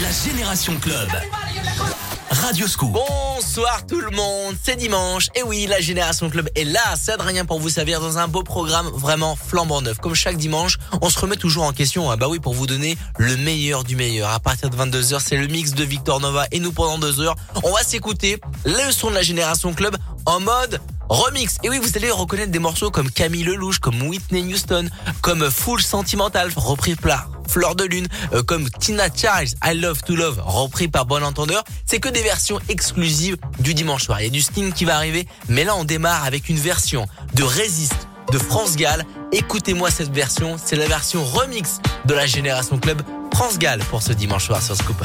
La Génération Club. Radio Scoop. Bonsoir tout le monde, c'est dimanche. Et oui, la Génération Club est là, c'est Adrien pour vous servir dans un beau programme vraiment flambant neuf. Comme chaque dimanche, on se remet toujours en question. Ah bah oui, pour vous donner le meilleur du meilleur. À partir de 22h, c'est le mix de Victor Nova. Et nous, pendant deux heures, on va s'écouter le son de la Génération Club en mode remix. Et oui, vous allez reconnaître des morceaux comme Camille Lelouch, comme Whitney Houston, comme Full Sentimental, repris par Fleur de Lune, euh, comme Tina Charles, I Love to Love, repris par Bon Entendeur. C'est que des versions exclusives du dimanche soir. Il y a du Sting qui va arriver, mais là on démarre avec une version de Résiste de France Gall. Écoutez-moi cette version, c'est la version remix de la Génération Club France Gall pour ce dimanche soir sur Scoop.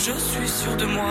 Je suis sûr de moi,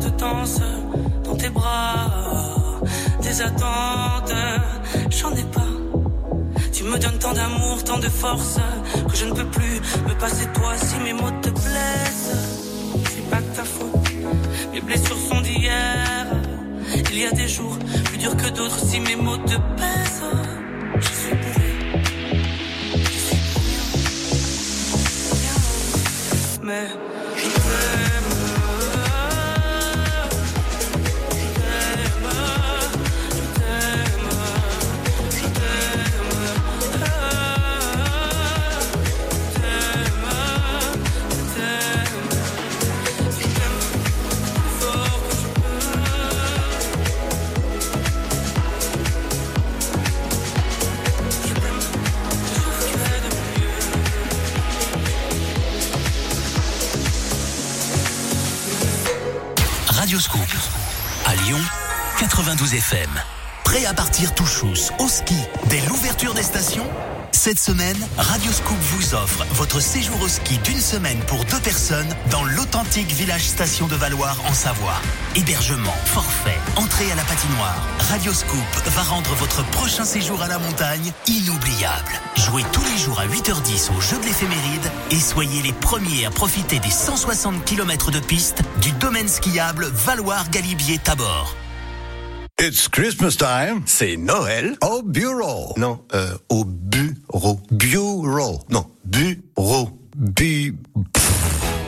cette danse dans tes bras. Tes attentes, j'en ai pas. Tu me donnes tant d'amour, tant de force que je ne peux plus me passer de toi si mes mots te blessent. C'est pas de ta faute, mes blessures sont d'hier. Il y a des jours plus durs que d'autres si mes mots te pèsent. Je suis. Mais partir tout au ski dès l'ouverture des stations Cette semaine, Radioscoop vous offre votre séjour au ski d'une semaine pour deux personnes dans l'authentique village station de Valoir en Savoie. Hébergement, forfait, entrée à la patinoire. Radioscoop va rendre votre prochain séjour à la montagne inoubliable. Jouez tous les jours à 8h10 au jeu de l'éphéméride et soyez les premiers à profiter des 160 km de piste du domaine skiable Valoir-Galibier-Tabor. It's Christmas time. C'est Noël Au bureau. Non, euh, au bureau. Bureau. Non, bureau. Bu.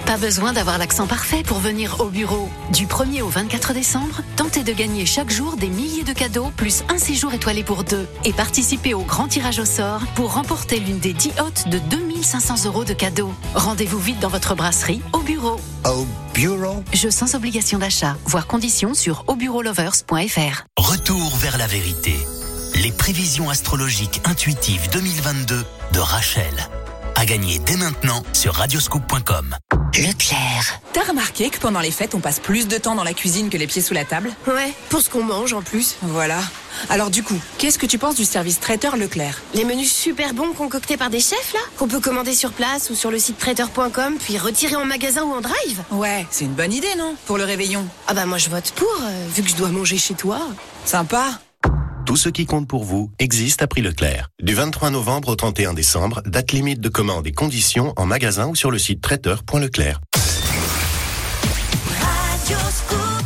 Pas besoin d'avoir l'accent parfait pour venir au bureau. Du 1er au 24 décembre, tentez de gagner chaque jour des milliers de cadeaux plus un séjour étoilé pour deux et participez au grand tirage au sort pour remporter l'une des 10 hôtes de 2500 euros de cadeaux. Rendez-vous vite dans votre brasserie au bureau. Au bureau. Jeu sans obligation d'achat. Voir conditions sur aubureaulovers.fr. Retour vers la vérité. Les prévisions astrologiques intuitives 2022 de Rachel. À gagner dès maintenant sur radioscoop.com. Leclerc. T'as remarqué que pendant les fêtes, on passe plus de temps dans la cuisine que les pieds sous la table? Ouais, pour ce qu'on mange en plus. Voilà. Alors du coup, qu'est-ce que tu penses du service traiteur Leclerc? Les menus super bons concoctés par des chefs là, qu'on peut commander sur place ou sur le site traiteur.com puis retirer en magasin ou en drive. Ouais, c'est une bonne idée, non? Pour le réveillon. Ah bah moi je vote pour, euh, vu que je dois manger chez toi. Sympa. Tout ce qui compte pour vous existe à prix Leclerc. Du 23 novembre au 31 décembre, date limite de commande et conditions en magasin ou sur le site traiteur.leclerc.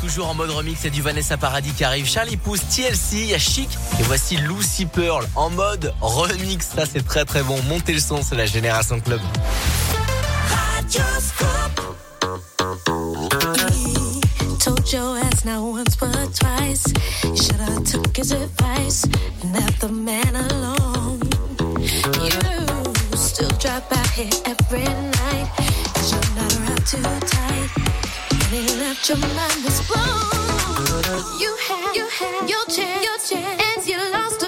Toujours en mode remix, c'est du Vanessa Paradis qui arrive. Charlie Pouce, TLC, il y a Chic. Et voici Lucy Pearl en mode remix. Ça, c'est très très bon. Montez le son, c'est la Génération Club. Told your ass not once but twice. You should've took his advice and left the man alone. You still drop out here every night. Cause you're not around too tight. And he left your mind was blown. You had, you had your chance, your chance. And you lost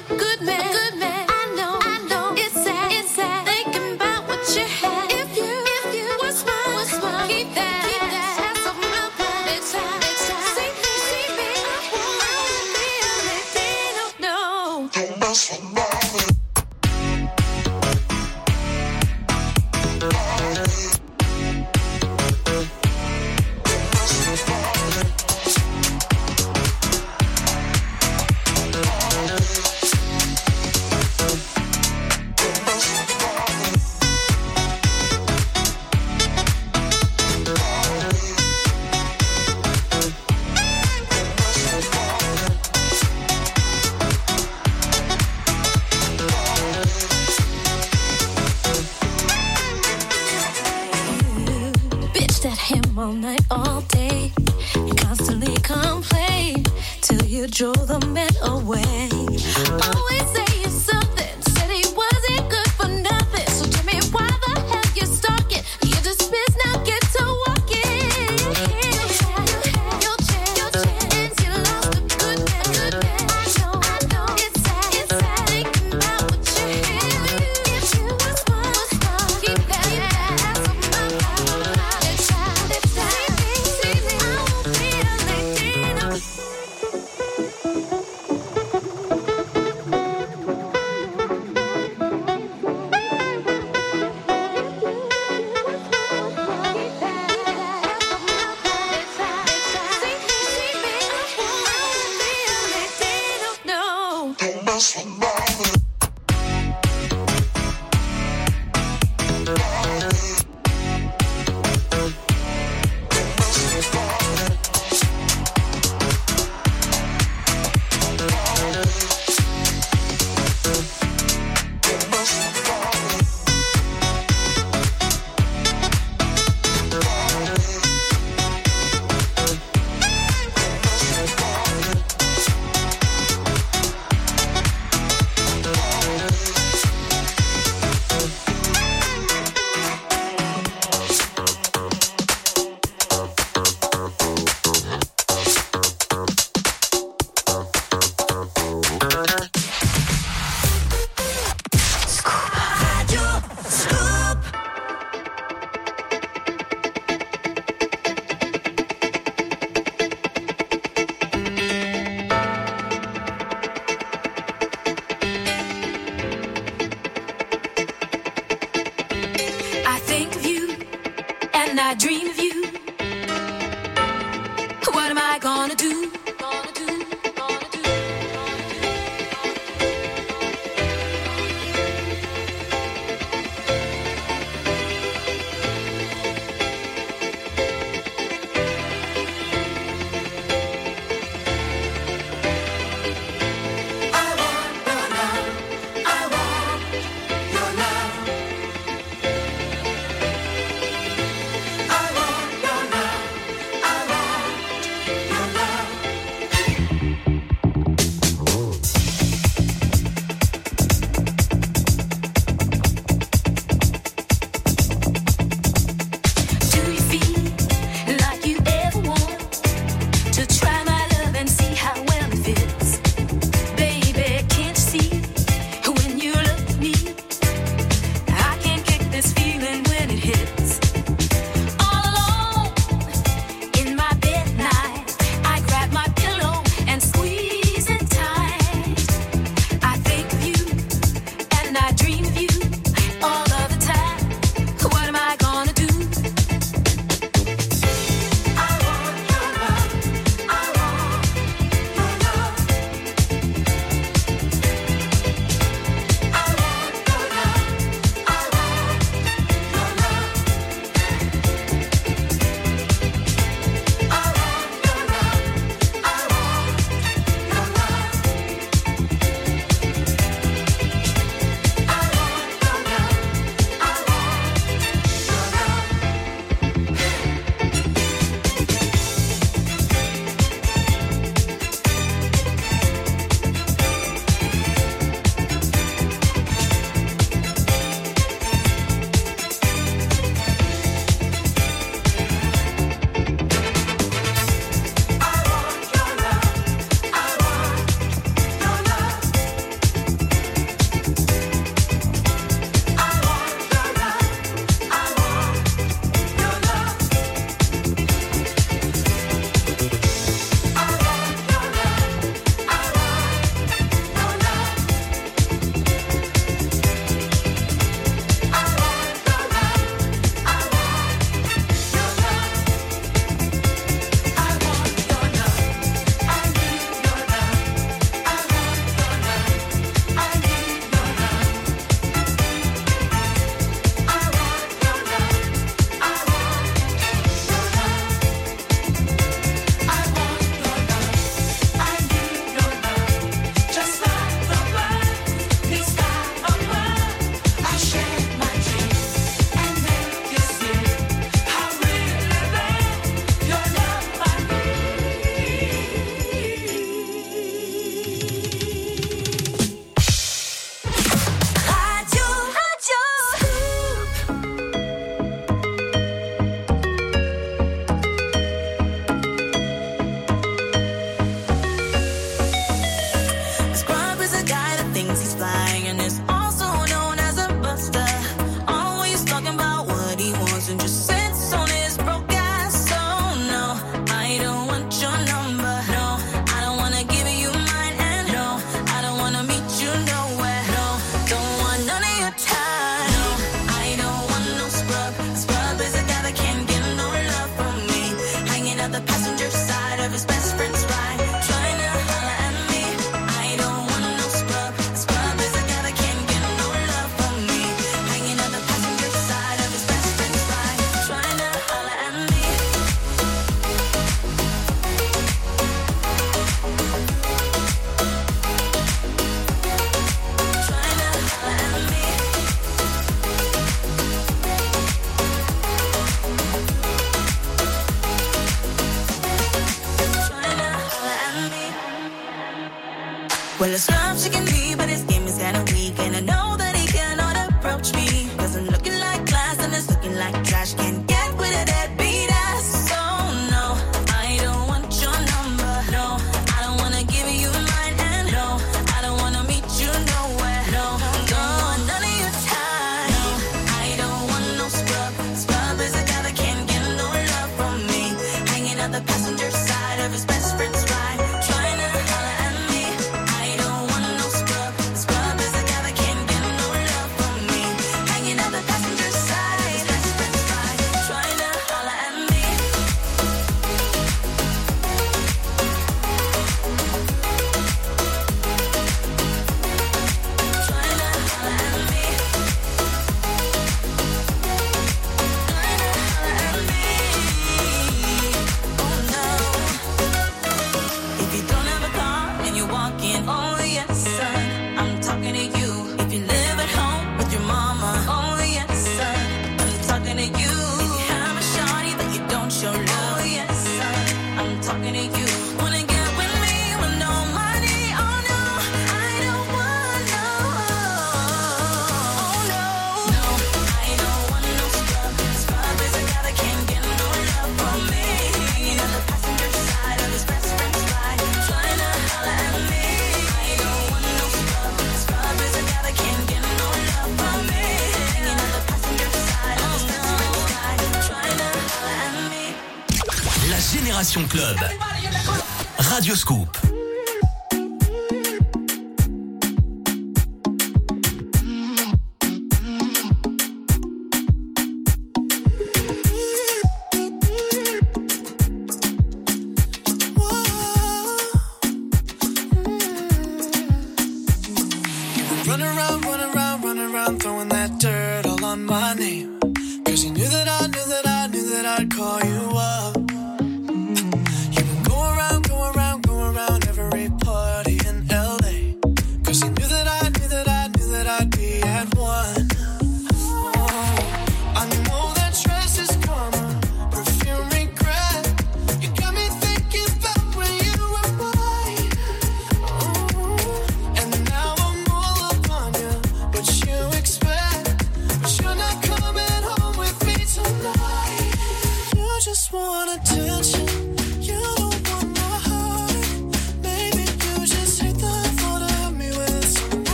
dancing, mommy.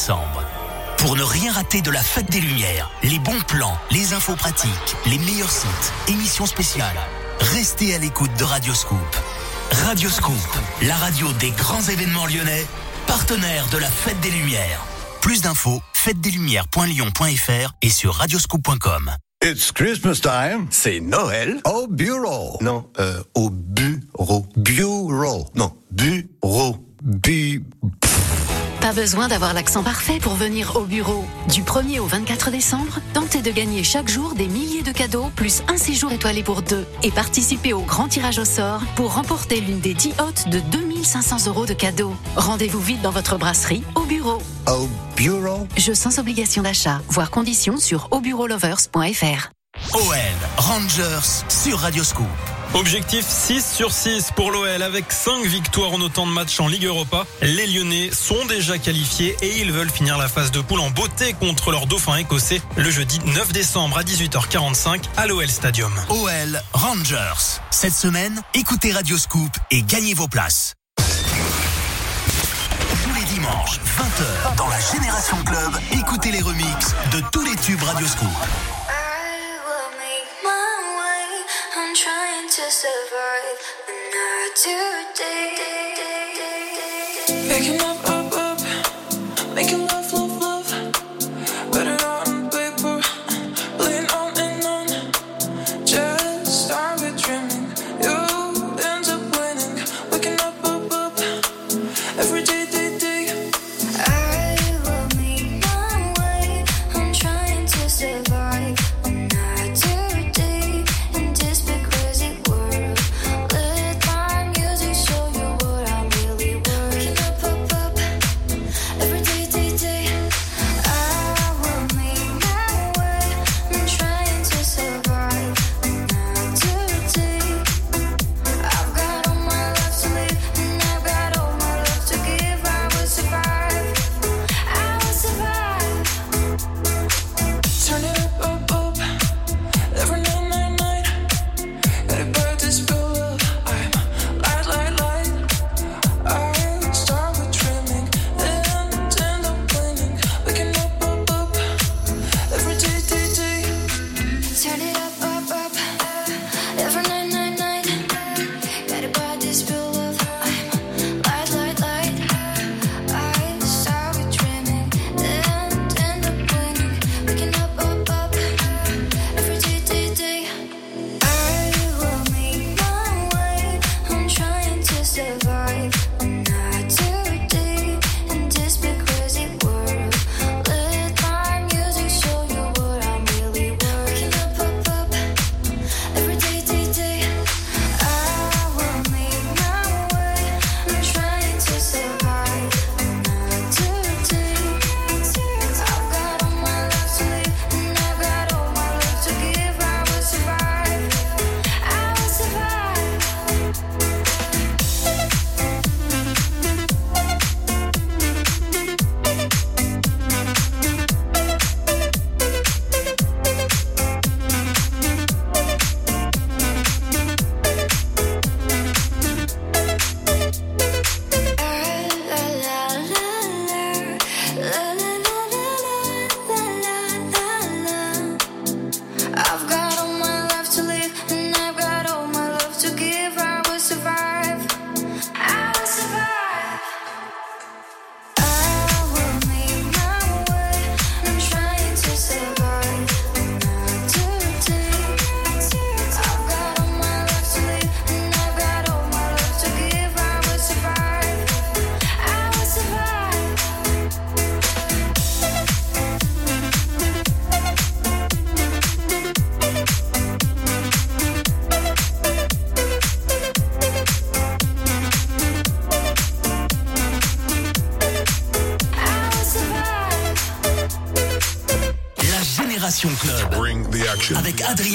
Décembre. Pour ne rien rater de la fête des Lumières, les bons plans, les infos pratiques, les meilleurs sites, émissions spéciales, restez à l'écoute de Radioscoop. Radioscoop, la radio des grands événements lyonnais, partenaire de la fête des Lumières. Plus d'infos, fêtedeslumières.lyon.fr et sur radioscoop.com. It's Christmas time. C'est Noël Au bureau. Non, euh, au bureau. Bureau. Non, bureau. Bu. Pas besoin d'avoir l'accent parfait pour venir au bureau. Du 1er au 24 décembre, tentez de gagner chaque jour des milliers de cadeaux, plus un séjour étoilé pour deux. Et participez au grand tirage au sort pour remporter l'une des 10 hôtes de 2500 euros de cadeaux. Rendez-vous vite dans votre brasserie au bureau. Au bureau. Jeu sans obligation d'achat. Voir conditions sur aubureaulovers.fr. OL Rangers sur Radioscoop. Objectif 6 sur 6 pour l'OL avec 5 victoires en autant de matchs en Ligue Europa. Les Lyonnais sont déjà qualifiés et ils veulent finir la phase de poule en beauté contre leur dauphin écossais le jeudi 9 décembre à 18h45 à l'OL Stadium. OL Rangers. Cette semaine, écoutez Radioscoop et gagnez vos places. Tous les dimanches, 20h, dans la Génération Club, écoutez les remixes de tous les tubes Radioscoop. I I'm trying to survive, and I do day. Picking up.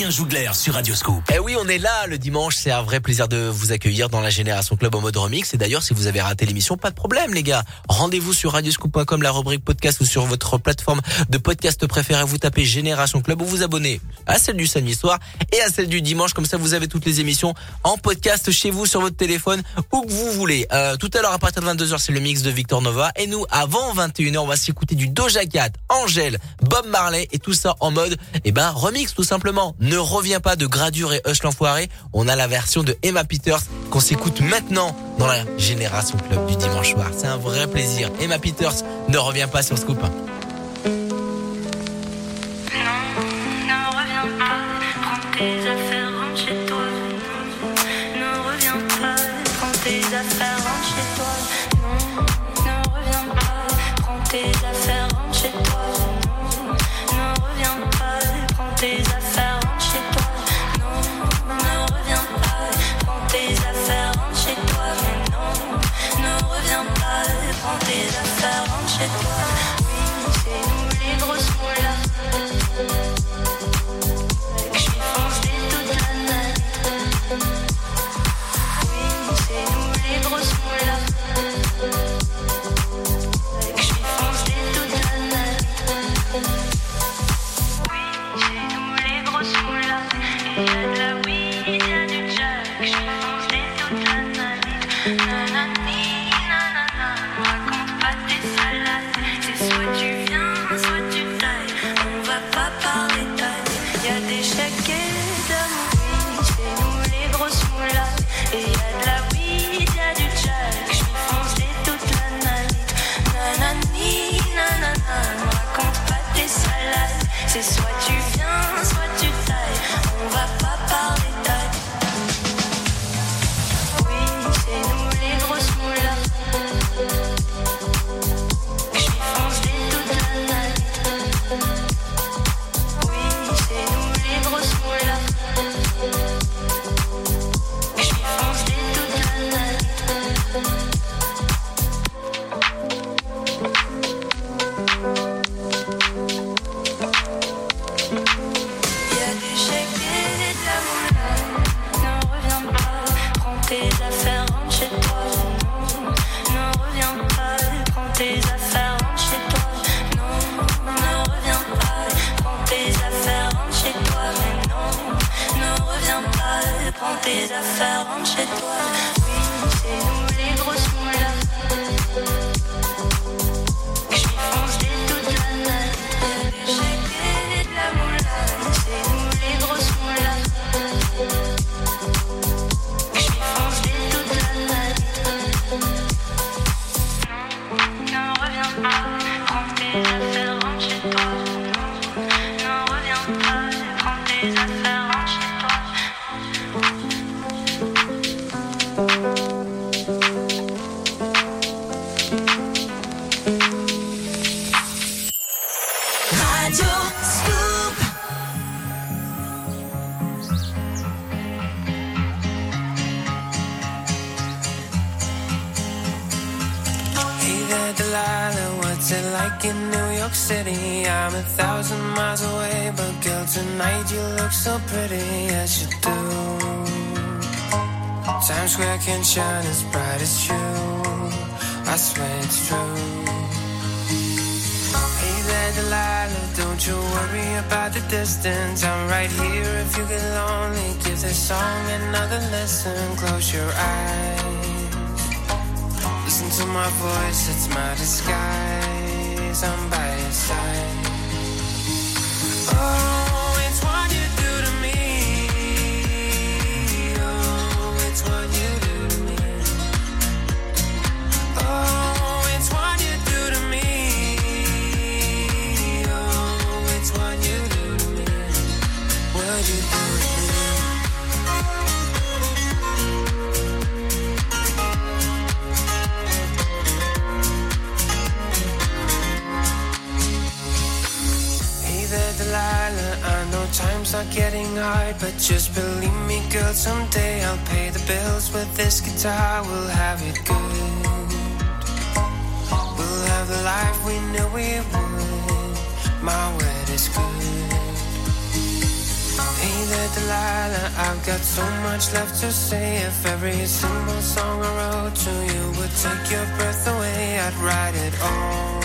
Jougler sur Radioscope. Eh oui, on est là le dimanche. C'est un vrai plaisir de vous accueillir dans la Génération Club en mode remix. Et d'ailleurs, si vous avez raté l'émission, pas de problème, les gars. Rendez-vous sur radioscoop.com, la rubrique podcast ou sur votre plateforme de podcast préférée. Vous tapez Génération Club ou vous abonnez à celle du samedi soir et à celle du dimanche. Comme ça, vous avez toutes les émissions en podcast chez vous, sur votre téléphone, où que vous voulez. Euh, tout à l'heure, à partir de 22h, c'est le mix de Victor Nova. Et nous, avant 21h, on va s'écouter du Doja Cat, Angèle, Bob Marley et tout ça en mode, eh ben, remix tout simplement. Ne reviens pas de Gradure et Hush l'enfoiré. On a la version de Emma Peters qu'on s'écoute maintenant dans la Génération Club du dimanche soir. C'est un vrai plaisir. Emma Peters ne revient pas sur Scoop. it. Shine as bright as you, I swear it's true. Hey there, Delilah, don't you worry about the distance. I'm right here if you get lonely. Give this song another listen, close your eyes. Listen to my voice, it's my disguise. I'm by your side. So much left to say if every single song I wrote to you would take your breath away, I'd write it all.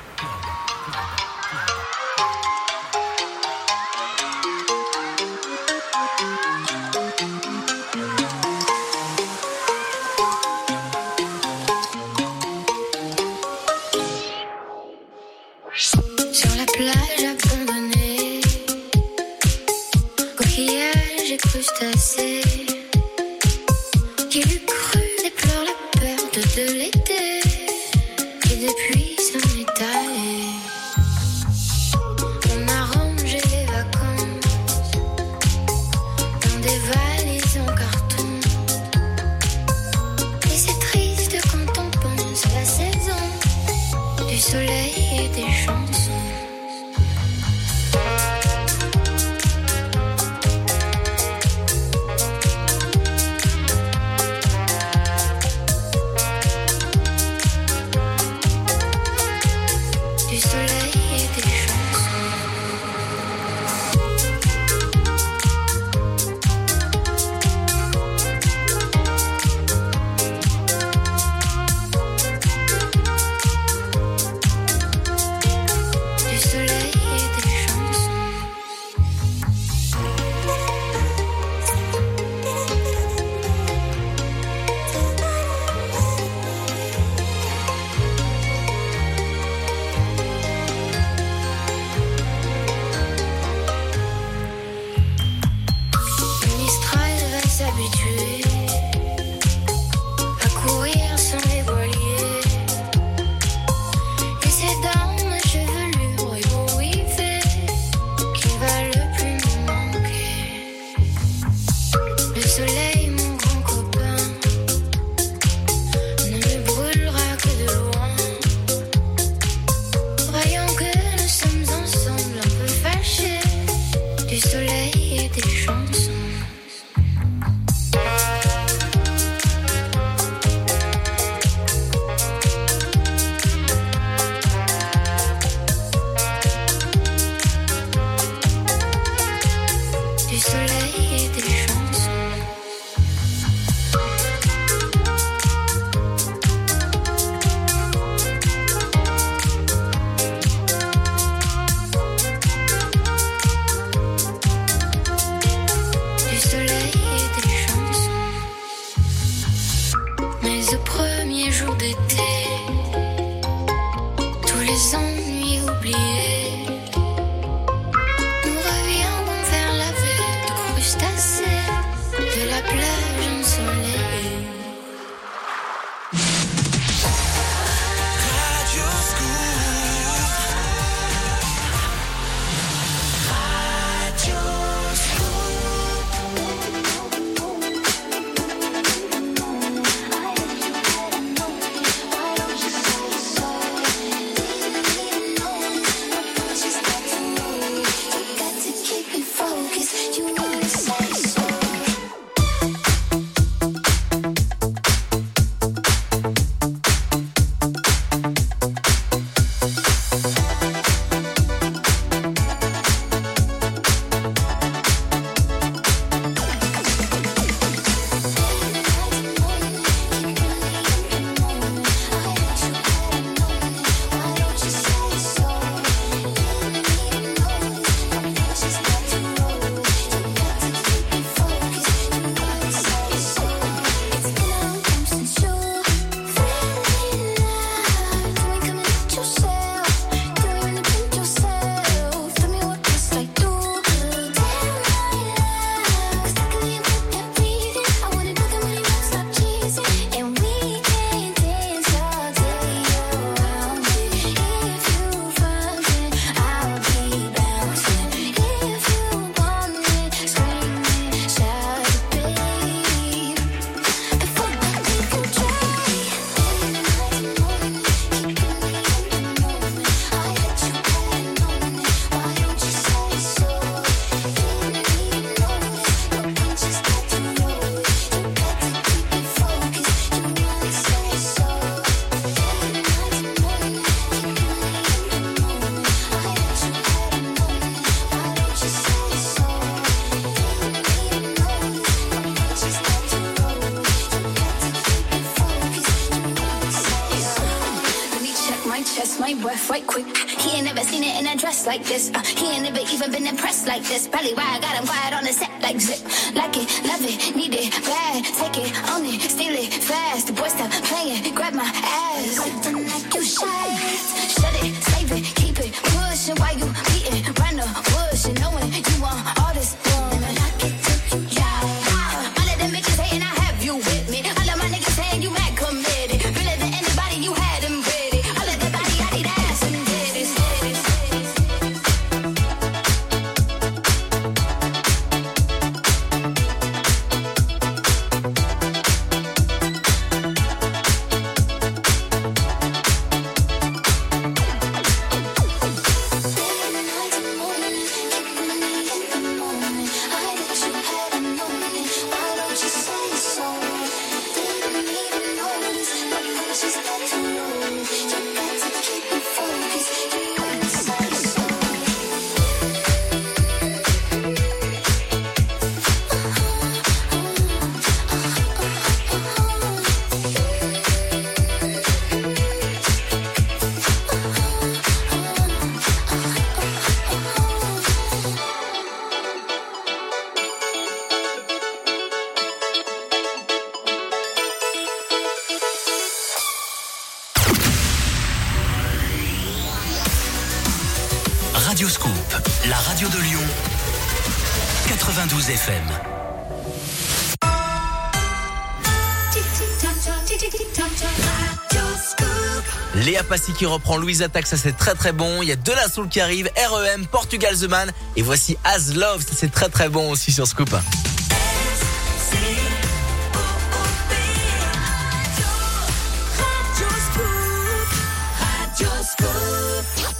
Qui reprend Louise Attaque, ça c'est très très bon. Il y a De La Soul qui arrive, REM, Portugal The Man. Et voici As Love, ça c'est très très bon aussi sur Scoop.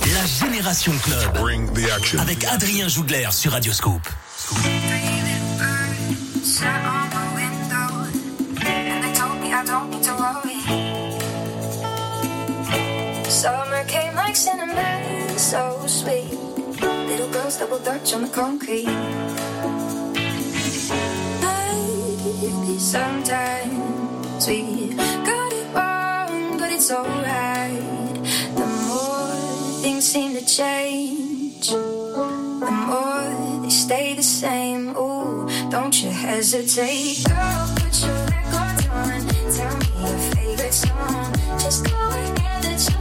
La Génération Club. Avec Adrien Jougler sur Radio girls on the concrete. Maybe sometimes we got it wrong, but it's alright. The more things seem to change, the more they stay the same. Ooh, don't you hesitate, girl. Put your records on. Tell me your favorite song. Just go ahead, let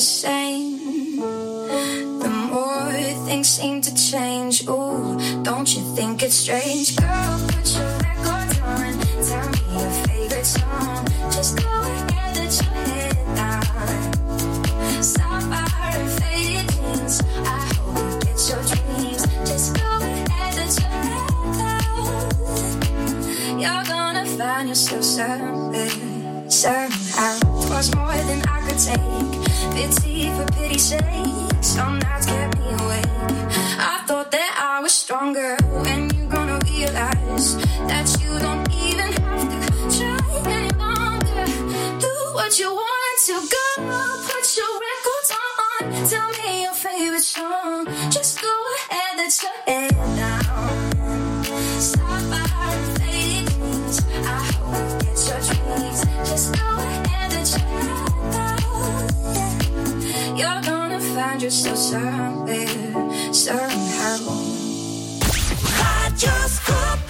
the same, the more things seem to change. Ooh, don't you think it's strange? Girl, put your records on. Tell me your favorite song. Just go ahead, let your head down. Sapphire and faded jeans. I hope you get your dreams. Just go ahead, let your head down. You're gonna find yourself somewhere, somehow. Was more than I could take. Pity for pity's sake. Some nights kept me awake. I thought that I was stronger. When you gonna realize that you don't even have to try any longer? Do what you want to go. Put your records on. Tell me your favorite song. Just go ahead, let your head down. You're gonna find yourself somewhere, somehow. Radio Scoop.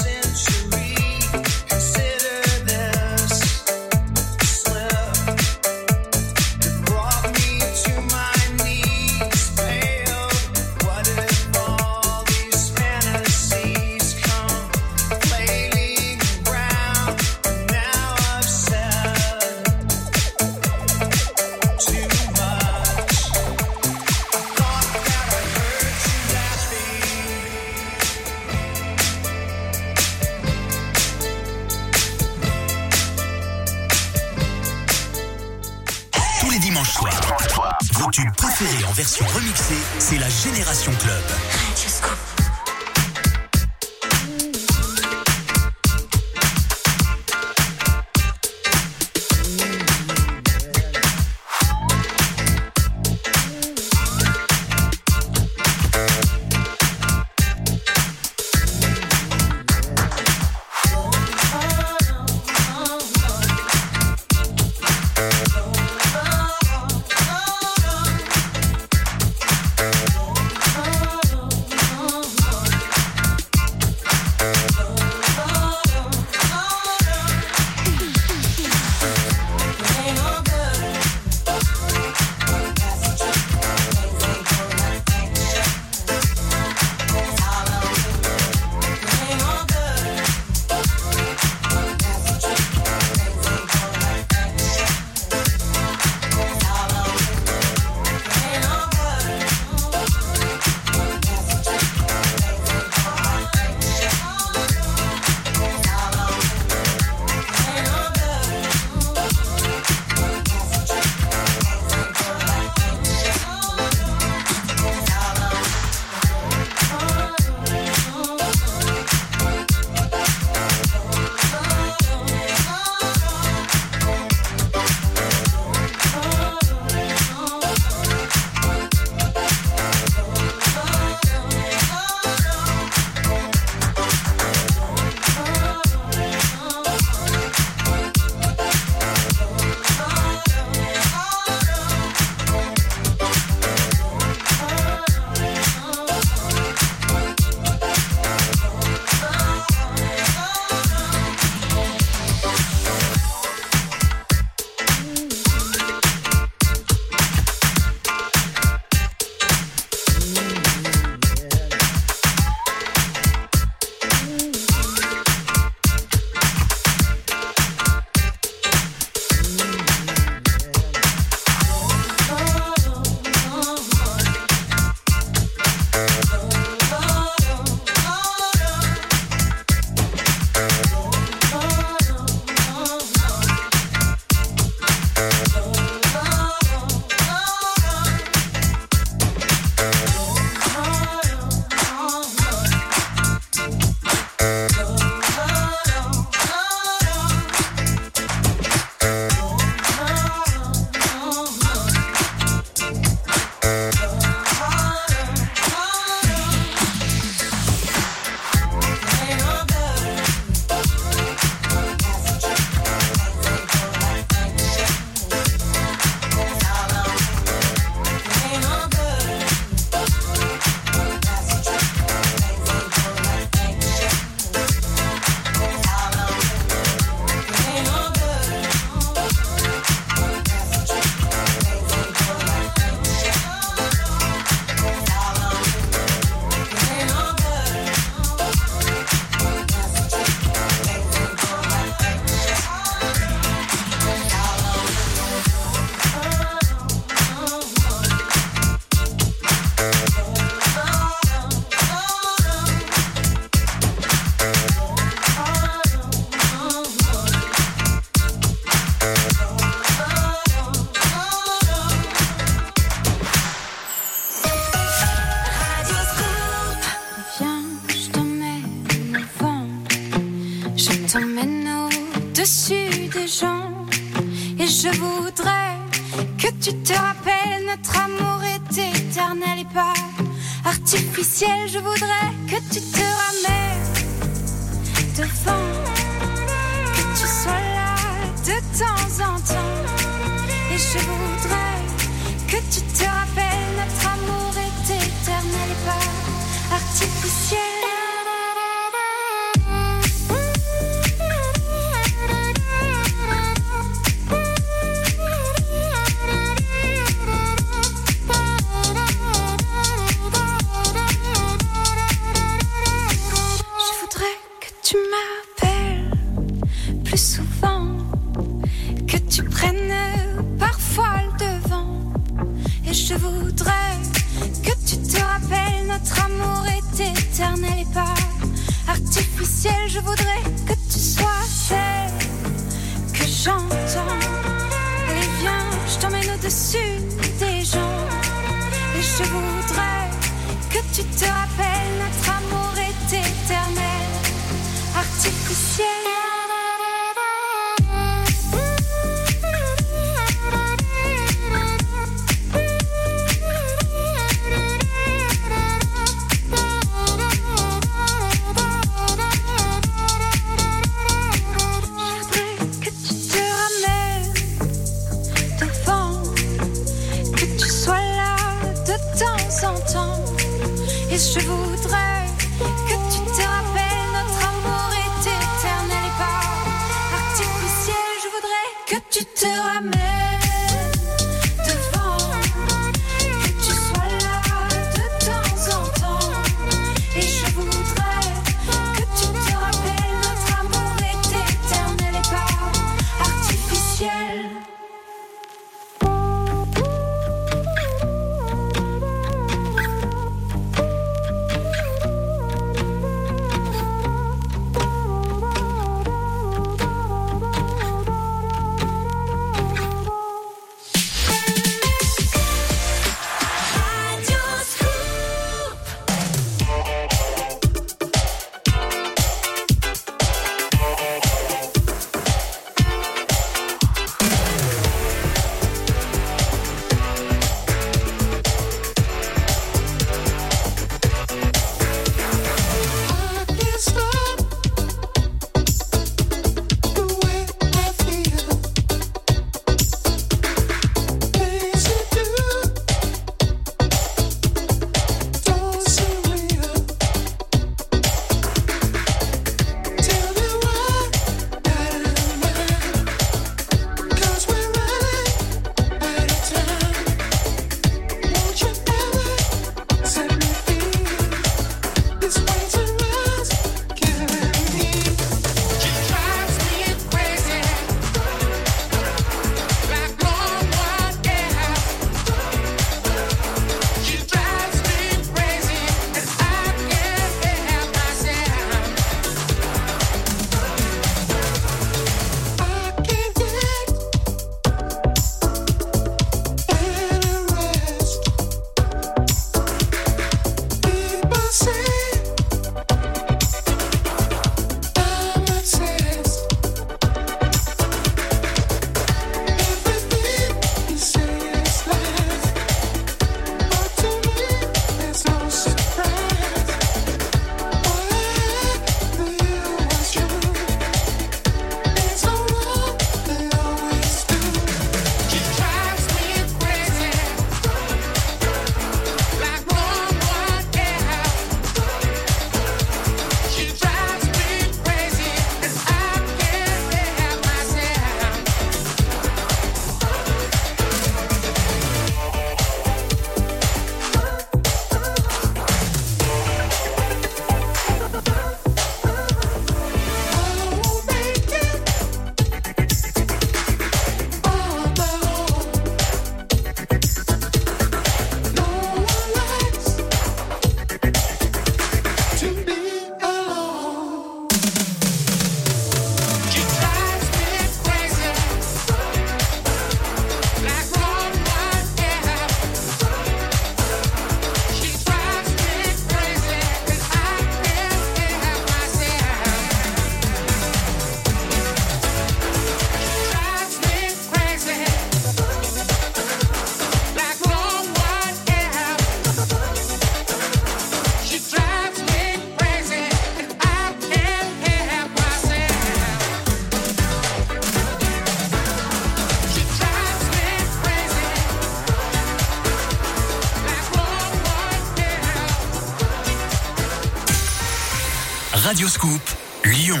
Radioscoop, Lyon.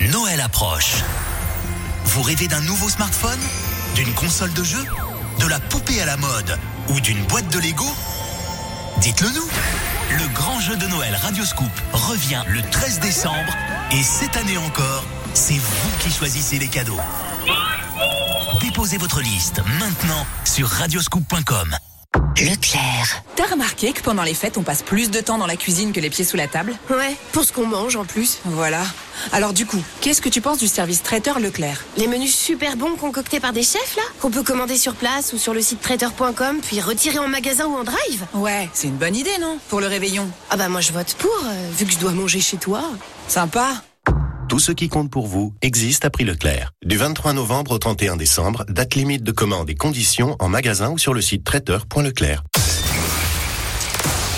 Noël approche. Vous rêvez d'un nouveau smartphone? D'une console de jeu? De la poupée à la mode? Ou d'une boîte de Lego? Dites-le nous Le grand jeu de Noël Radioscoop revient le 13 décembre et cette année encore, c'est vous qui choisissez les cadeaux. Déposez votre liste maintenant sur radioscoop.com. Leclerc. T'as remarqué que pendant les fêtes, on passe plus de temps dans la cuisine que les pieds sous la table? Ouais, pour ce qu'on mange en plus. Voilà. Alors du coup, qu'est-ce que tu penses du service traiteur Leclerc? Les menus super bons concoctés par des chefs là Qu'on peut commander sur place ou sur le site traiteur.com puis retirer en magasin ou en drive? Ouais, c'est une bonne idée, non? Pour le réveillon. Ah bah moi je vote pour, euh, vu que je dois manger chez toi. Sympa. Tout ce qui compte pour vous existe à prix Leclerc. Du 23 novembre au 31 décembre, date limite de commande et conditions en magasin ou sur le site traiteur.leclerc.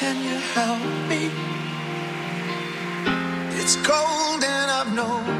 Can you help me? It's cold and I've nowhere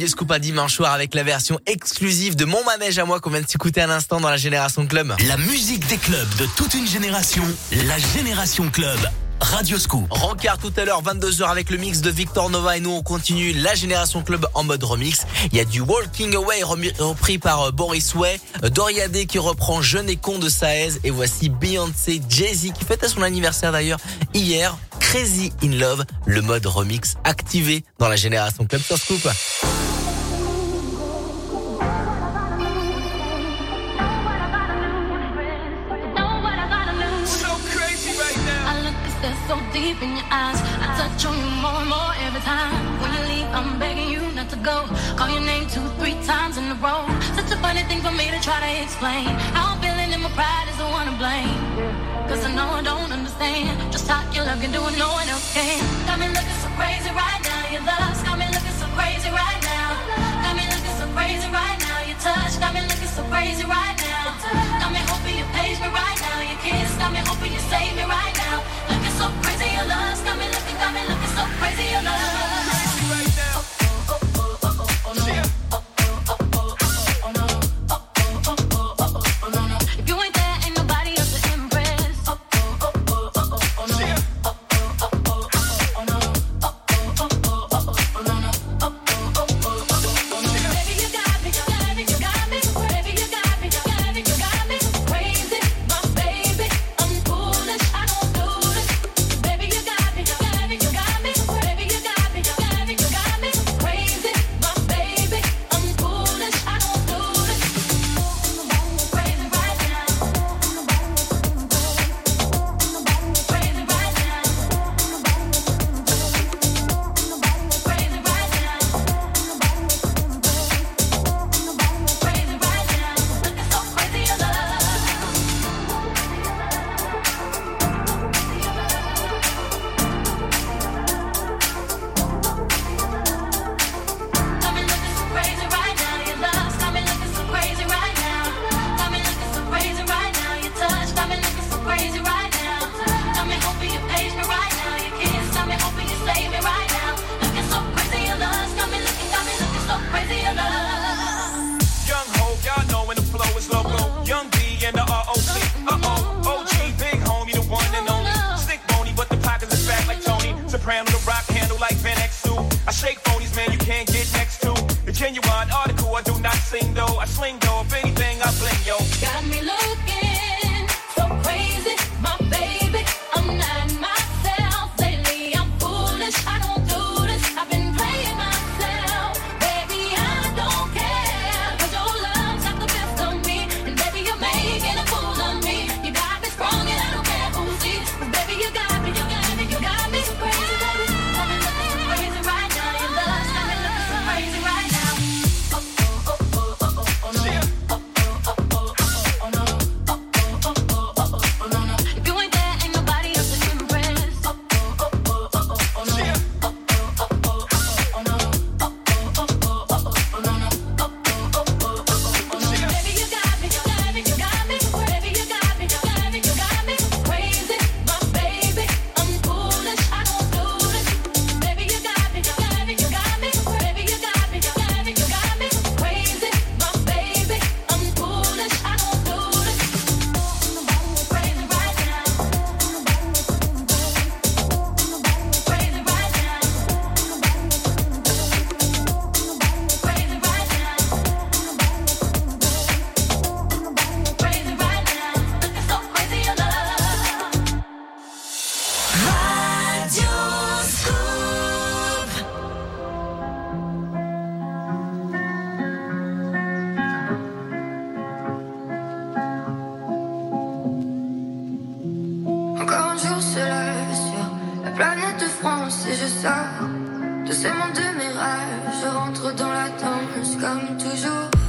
Radio Scoop à dimanche soir avec la version exclusive de Mon Manège à moi qu'on vient de s'écouter à l'instant dans la Génération Club. La musique des clubs de toute une génération, la Génération Club. Radio Scoop. Rencard tout à l'heure, 22h avec le mix de Victor Nova et nous on continue la Génération Club en mode remix. Il y a du Walking Away repris par euh, Boris Way, euh, Doriadé qui reprend Jeune et con de Saez et voici Beyoncé, Jay-Z qui fêtait son anniversaire d'ailleurs hier. Crazy in Love, le mode remix activé dans la Génération Club sur Scoop. Stare so deep in your eyes. I touch on you more and more every time. When you leave, I'm begging you not to go. Call your name two, three times in a row. Such a funny thing for me to try to explain. How I'm feeling and my pride is the one to blame. Cause I know I don't understand just how you love and do it, no one else can. Got me looking so crazy right now. Your love's got me looking so crazy right now. Crazy right now. Your touch got me looking so crazy right now. Got me hoping you page me right now. Your kiss got me hoping you save me right now. Looking so crazy, your love's got me looking, got me looking so crazy, your love. De ces mondes de mes rêves, je rentre dans la danse comme toujours.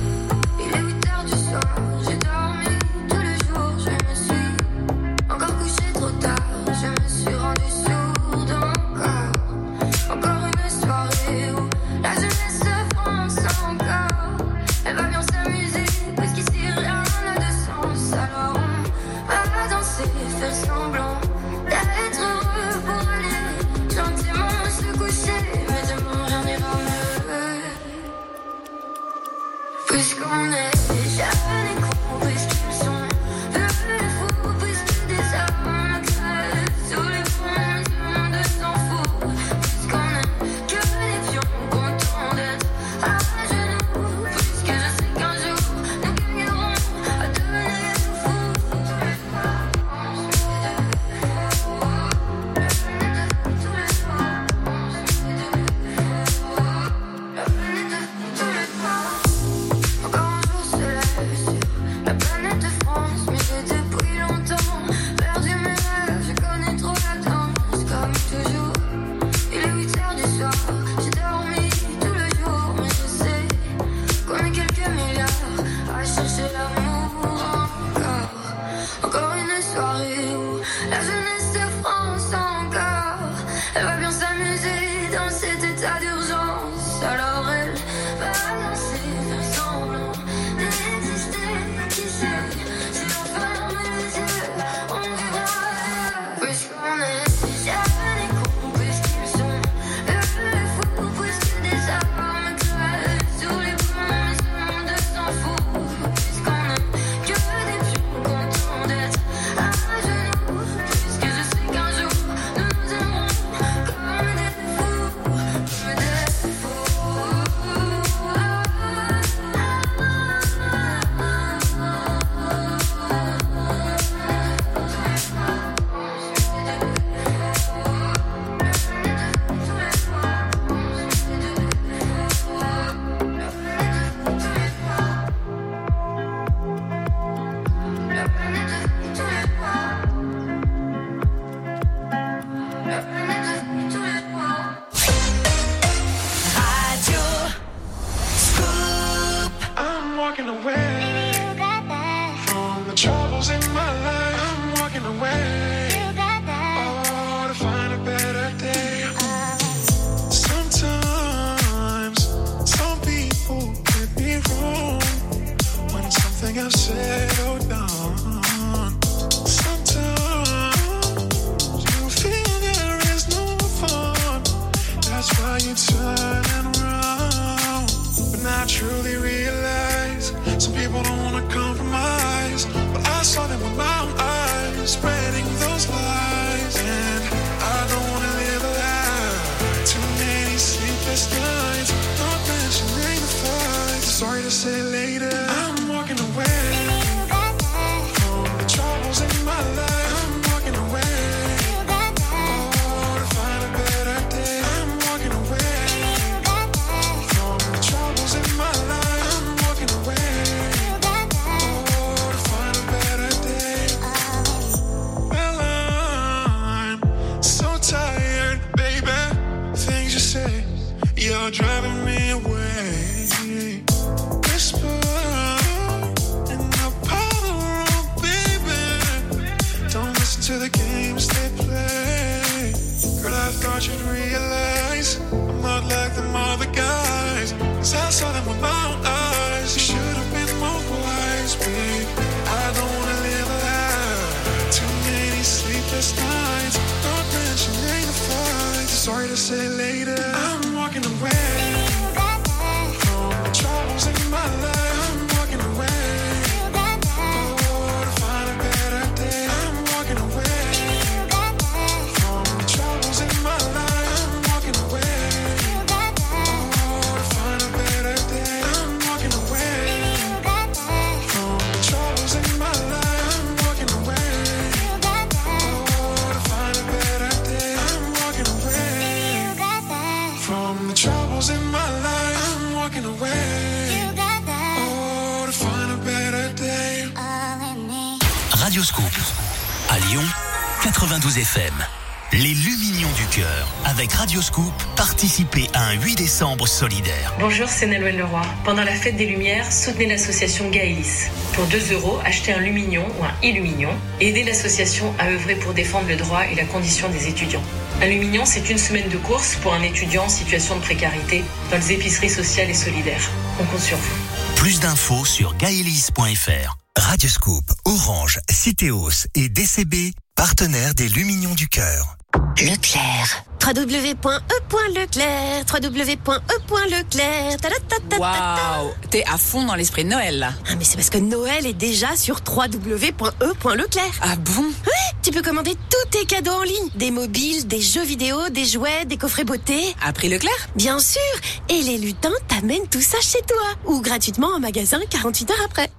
Bonjour, c'est Nolwenn Leroy. Pendant la fête des Lumières, soutenez l'association Gaëlis. Pour 2 euros, achetez un Lumignon ou un Illumignon et aidez l'association à œuvrer pour défendre le droit et la condition des étudiants. Un Lumignon, c'est une semaine de course pour un étudiant en situation de précarité dans les épiceries sociales et solidaires. On compte sur vous. Plus d'infos sur gaelis.fr. Radioscoop, Orange, Citeos et DCB, partenaires des Lumignons du Cœur. Leclerc. www.e.leclerc. www.e.leclerc. Waouh T'es à fond dans l'esprit de Noël, là. Ah, mais c'est parce que Noël est déjà sur www.e.leclerc. Ah bon? Oui, tu peux commander tous tes cadeaux en ligne. Des mobiles, des jeux vidéo, des jouets, des coffrets beauté. À prix Leclerc? Bien sûr. Et les lutins t'amènent tout ça chez toi. Ou gratuitement en magasin 48 heures après.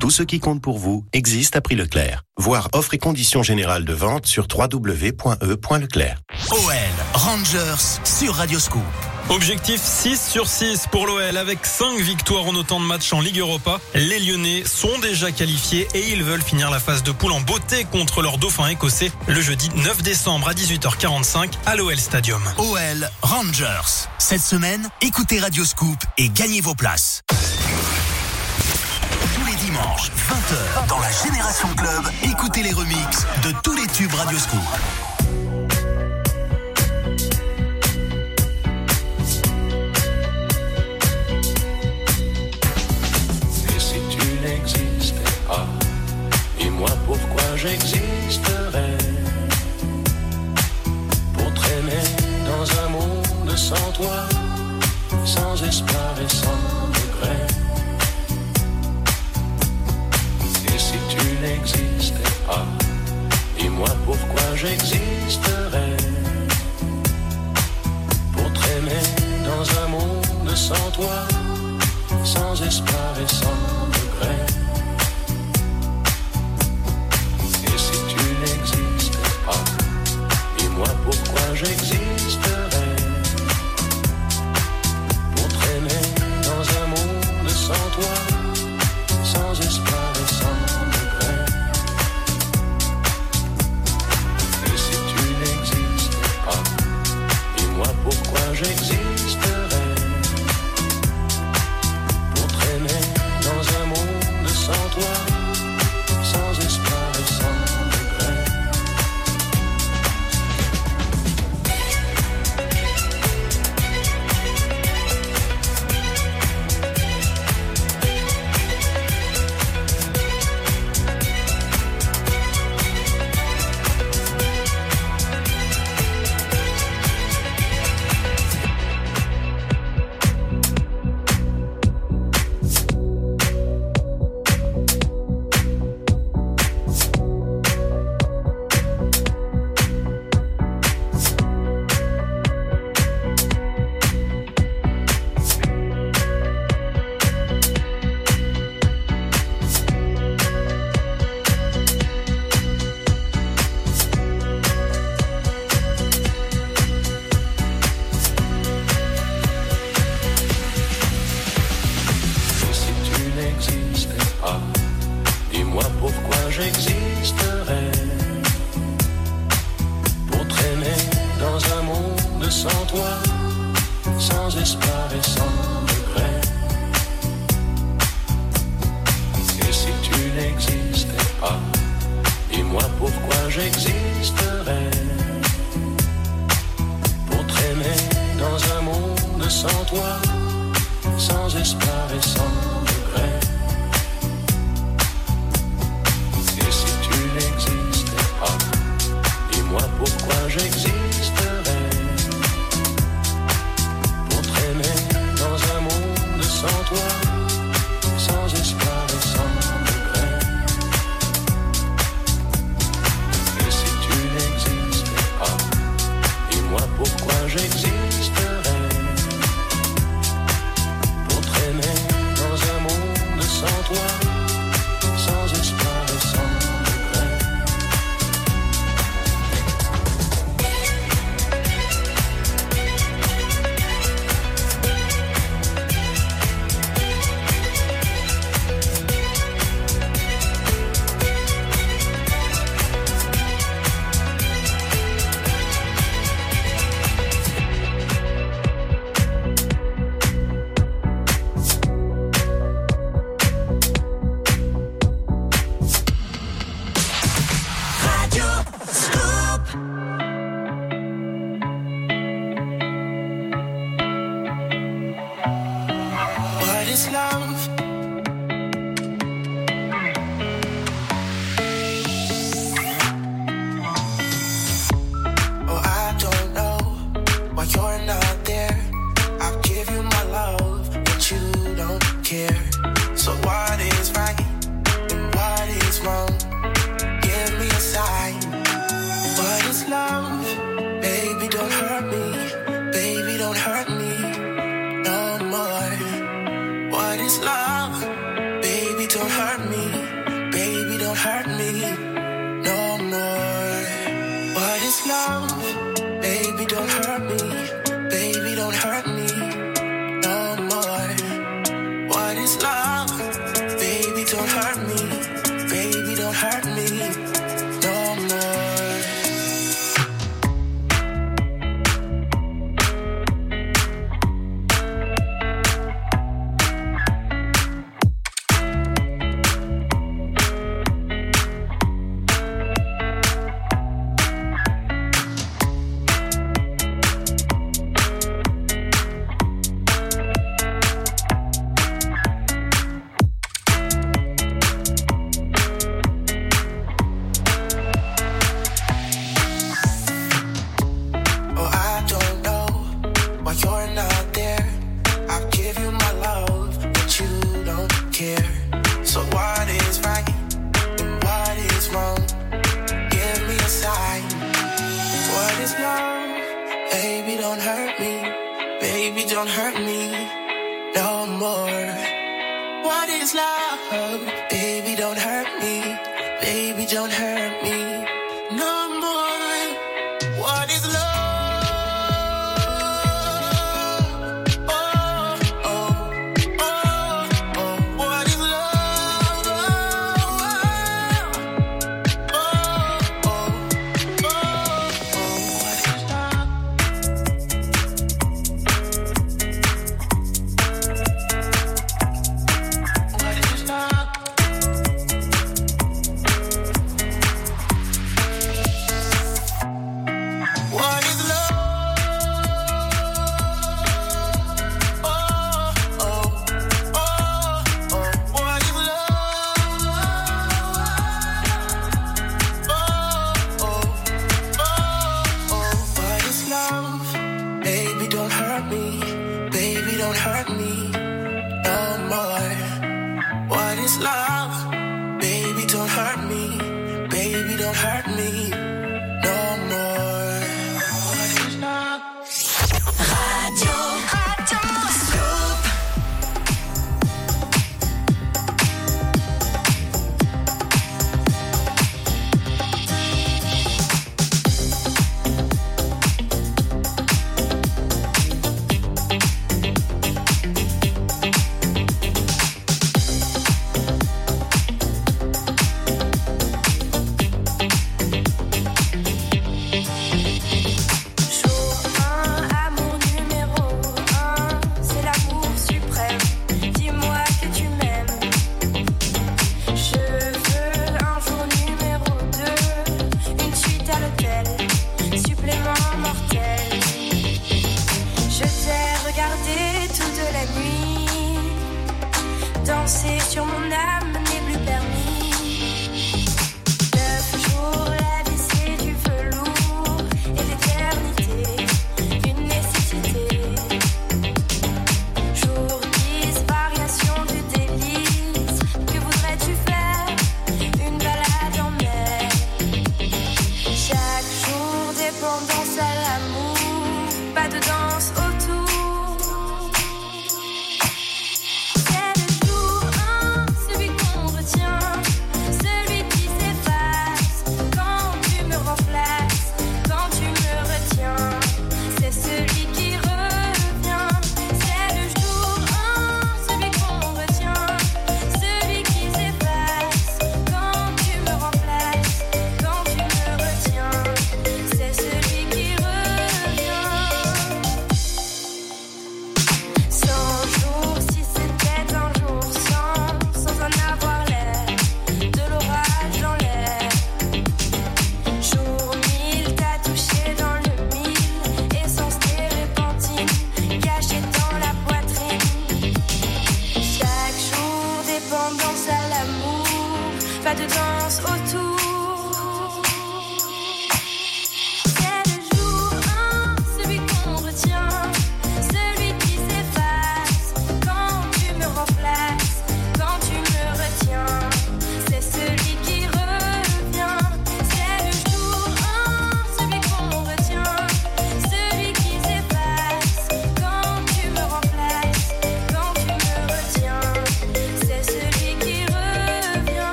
Tout ce qui compte pour vous existe à prix Leclerc. Voir offre et conditions générales de vente sur www.e.leclerc. OL, Rangers sur Radioscoop. Objectif 6 sur 6 pour l'OL avec 5 victoires en autant de matchs en Ligue Europa. Les Lyonnais sont déjà qualifiés et ils veulent finir la phase de poule en beauté contre leur dauphin écossais le jeudi 9 décembre à 18h45 à l'OL Stadium. OL, Rangers. Cette semaine, écoutez Radioscoop et gagnez vos places. Tous les dimanches, 20h, dans la Génération Club, écoutez les remixes de tous les tubes Radioscoop. Et si tu n'existais pas, dis-moi pourquoi j'existerais Pour traîner dans un monde sans toi, sans espoir et sans regret. Pas, dis-moi pourquoi j'existerais Pour traîner dans un monde sans toi sans espoir et sans regret? Et si tu n'existais pas, dis-moi pourquoi j'existerais.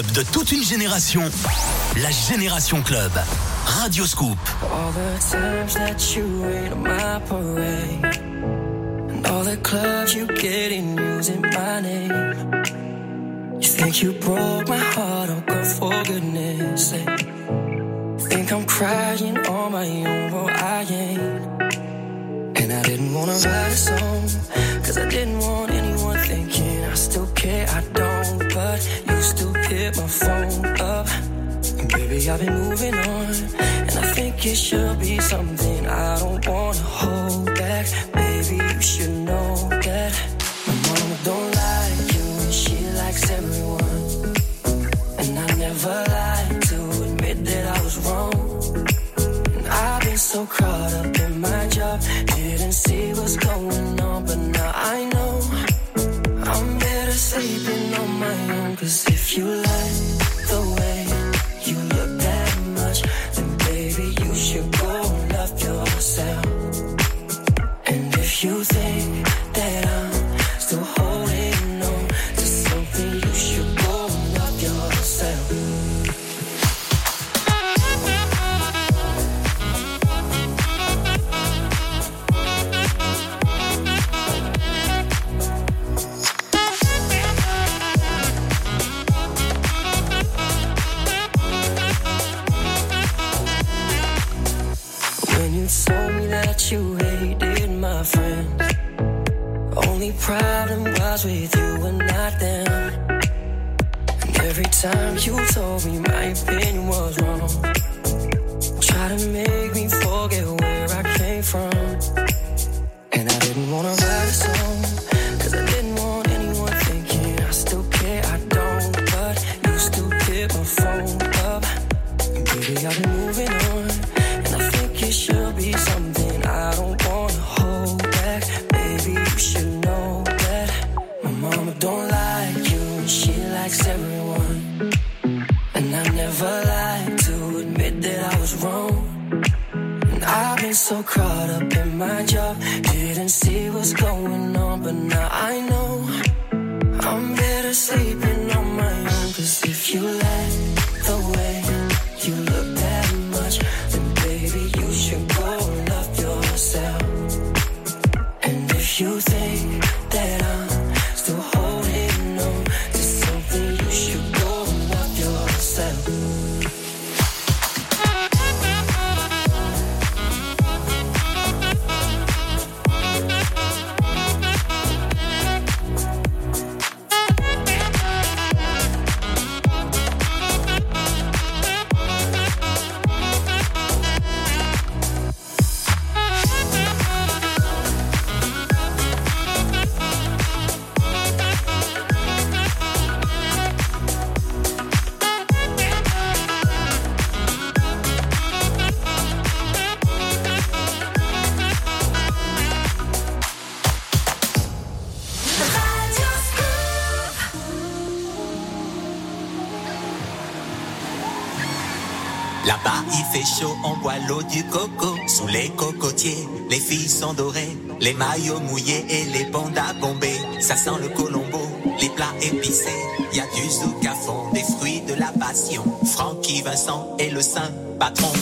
club de toute une génération, la Génération Club. Radio Scoop. All the times that you wait on my parade, and all the clubs you get in using my name. You think you broke my heart, oh girl, for goodness sake. Think I'm crying on my own, well I ain't. And I didn't wanna write a song, cause I didn't I've been moving on, and I think it should be something I don't wanna hold. filles sont les maillots mouillés et les pandas bombés. Ça sent le colombo, les plats épicés. Y a du zouk à fond, des fruits de la passion. Francky Vincent est le saint patron.